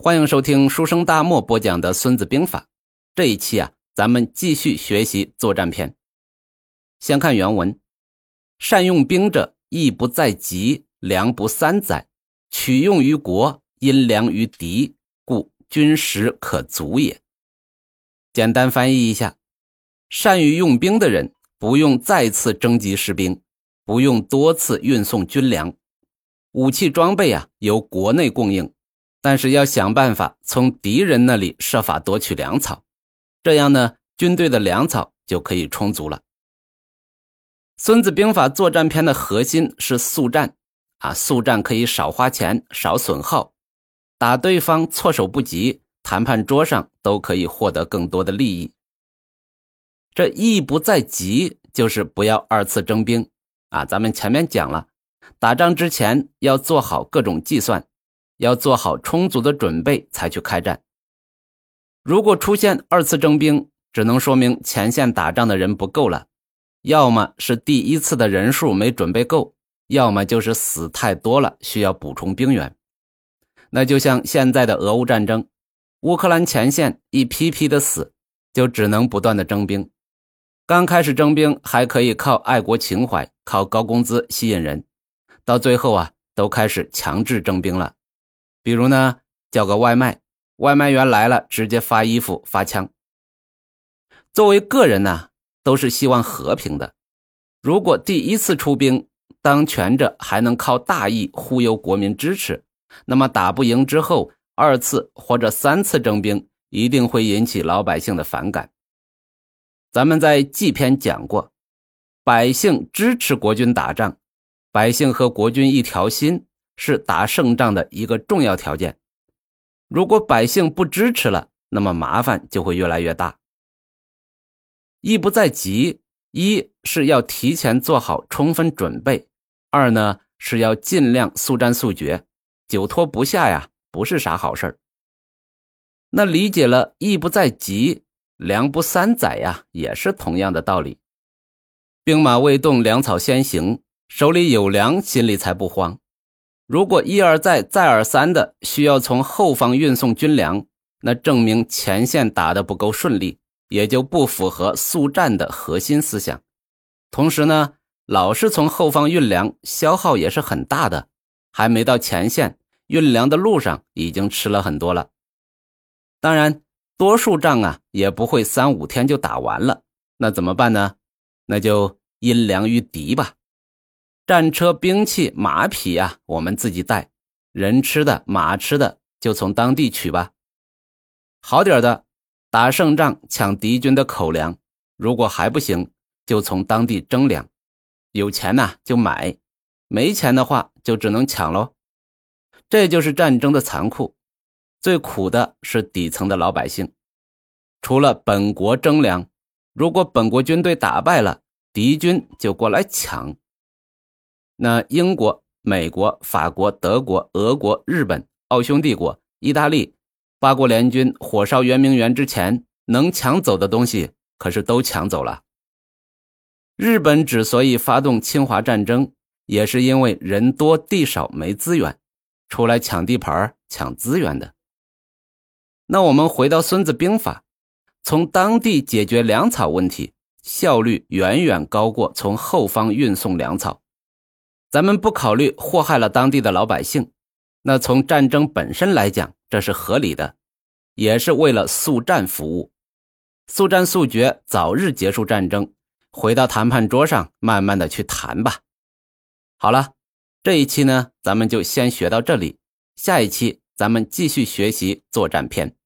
欢迎收听书生大漠播讲的《孙子兵法》。这一期啊，咱们继续学习作战篇。先看原文：善用兵者，义不在急，粮不三载，取用于国，因粮于敌，故军食可足也。简单翻译一下：善于用兵的人，不用再次征集士兵，不用多次运送军粮，武器装备啊，由国内供应。但是要想办法从敌人那里设法夺取粮草，这样呢，军队的粮草就可以充足了。《孙子兵法》作战篇的核心是速战，啊，速战可以少花钱、少损耗，打对方措手不及，谈判桌上都可以获得更多的利益。这意不在急，就是不要二次征兵，啊，咱们前面讲了，打仗之前要做好各种计算。要做好充足的准备才去开战。如果出现二次征兵，只能说明前线打仗的人不够了，要么是第一次的人数没准备够，要么就是死太多了，需要补充兵员。那就像现在的俄乌战争，乌克兰前线一批批的死，就只能不断的征兵。刚开始征兵还可以靠爱国情怀，靠高工资吸引人，到最后啊，都开始强制征兵了。比如呢，叫个外卖，外卖员来了，直接发衣服、发枪。作为个人呢，都是希望和平的。如果第一次出兵，当权者还能靠大义忽悠国民支持，那么打不赢之后，二次或者三次征兵，一定会引起老百姓的反感。咱们在纪篇讲过，百姓支持国军打仗，百姓和国军一条心。是打胜仗的一个重要条件。如果百姓不支持了，那么麻烦就会越来越大。一不在急，一是要提前做好充分准备，二呢是要尽量速战速决，久拖不下呀，不是啥好事儿那理解了“义不在急，粮不三载”呀，也是同样的道理。兵马未动，粮草先行，手里有粮，心里才不慌。如果一而再、再而三的需要从后方运送军粮，那证明前线打得不够顺利，也就不符合速战的核心思想。同时呢，老是从后方运粮，消耗也是很大的，还没到前线运粮的路上已经吃了很多了。当然，多数仗啊也不会三五天就打完了，那怎么办呢？那就因粮于敌吧。战车、兵器、马匹呀，我们自己带；人吃的、马吃的，就从当地取吧。好点的，打胜仗抢敌军的口粮；如果还不行，就从当地征粮。有钱呐就买，没钱的话就只能抢喽。这就是战争的残酷，最苦的是底层的老百姓。除了本国征粮，如果本国军队打败了，敌军就过来抢。那英国、美国、法国、德国、俄国、日本、奥匈帝国、意大利八国联军火烧圆明园之前，能抢走的东西可是都抢走了。日本之所以发动侵华战争，也是因为人多地少没资源，出来抢地盘、抢资源的。那我们回到《孙子兵法》，从当地解决粮草问题，效率远远高过从后方运送粮草。咱们不考虑祸害了当地的老百姓，那从战争本身来讲，这是合理的，也是为了速战服务，速战速决，早日结束战争，回到谈判桌上，慢慢的去谈吧。好了，这一期呢，咱们就先学到这里，下一期咱们继续学习作战篇。